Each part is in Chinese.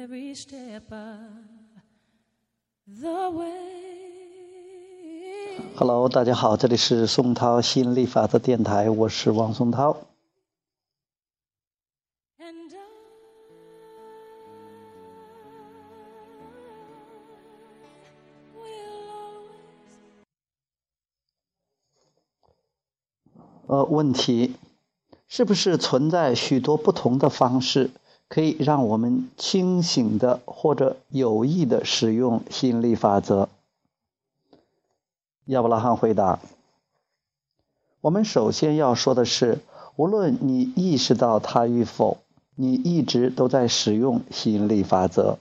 every step the way。Hello，大家好，这里是宋涛心理法则电台，我是王宋涛。呃，问题是不是存在许多不同的方式可以让我们清醒的或者有意的使用吸引力法则？亚伯拉罕回答：我们首先要说的是，无论你意识到它与否，你一直都在使用吸引力法则，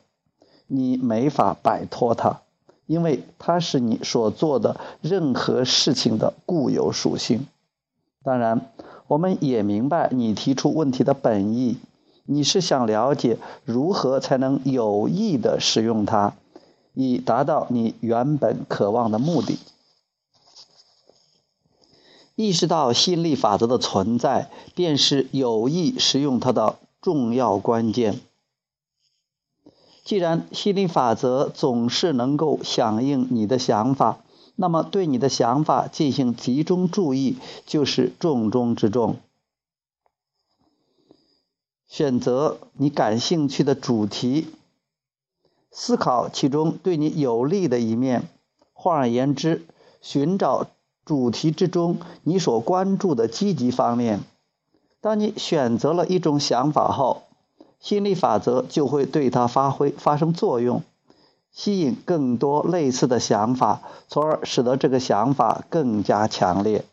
你没法摆脱它，因为它是你所做的任何事情的固有属性。当然，我们也明白你提出问题的本意，你是想了解如何才能有意的使用它，以达到你原本渴望的目的。意识到吸引力法则的存在，便是有意使用它的重要关键。既然吸引力法则总是能够响应你的想法，那么对你的想法进行集中注意就是重中之重。选择你感兴趣的主题，思考其中对你有利的一面。换而言之，寻找主题之中你所关注的积极方面。当你选择了一种想法后，心理法则就会对它发挥发生作用，吸引更多类似的想法，从而使得这个想法更加强烈。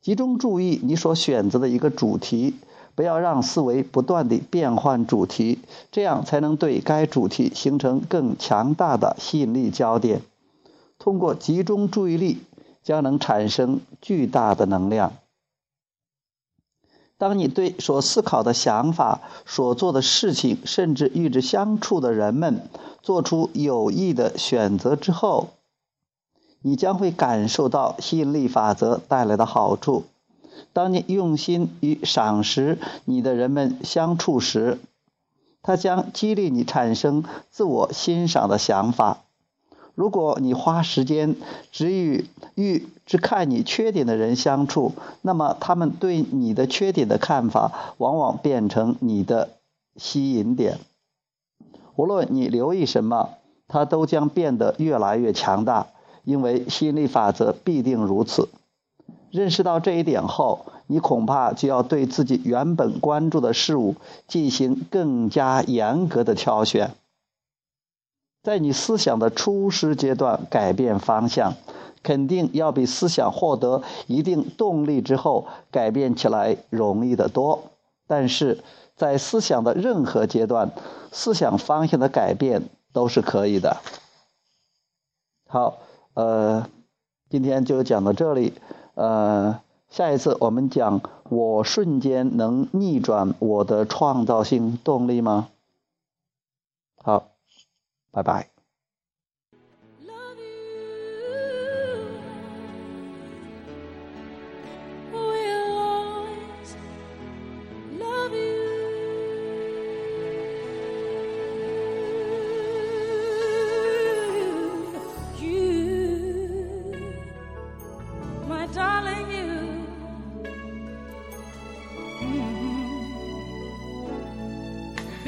集中注意你所选择的一个主题，不要让思维不断地变换主题，这样才能对该主题形成更强大的吸引力焦点。通过集中注意力，将能产生巨大的能量。当你对所思考的想法、所做的事情，甚至与之相处的人们做出有益的选择之后，你将会感受到吸引力法则带来的好处。当你用心与赏识你的人们相处时，它将激励你产生自我欣赏的想法。如果你花时间只与与只看你缺点的人相处，那么他们对你的缺点的看法往往变成你的吸引点。无论你留意什么，它都将变得越来越强大，因为吸引力法则必定如此。认识到这一点后，你恐怕就要对自己原本关注的事物进行更加严格的挑选。在你思想的初始阶段改变方向，肯定要比思想获得一定动力之后改变起来容易得多。但是在思想的任何阶段，思想方向的改变都是可以的。好，呃，今天就讲到这里，呃，下一次我们讲我瞬间能逆转我的创造性动力吗？好。拜拜。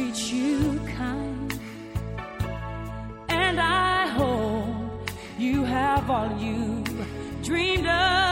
treat you kind. And I hope you have all you dreamed of.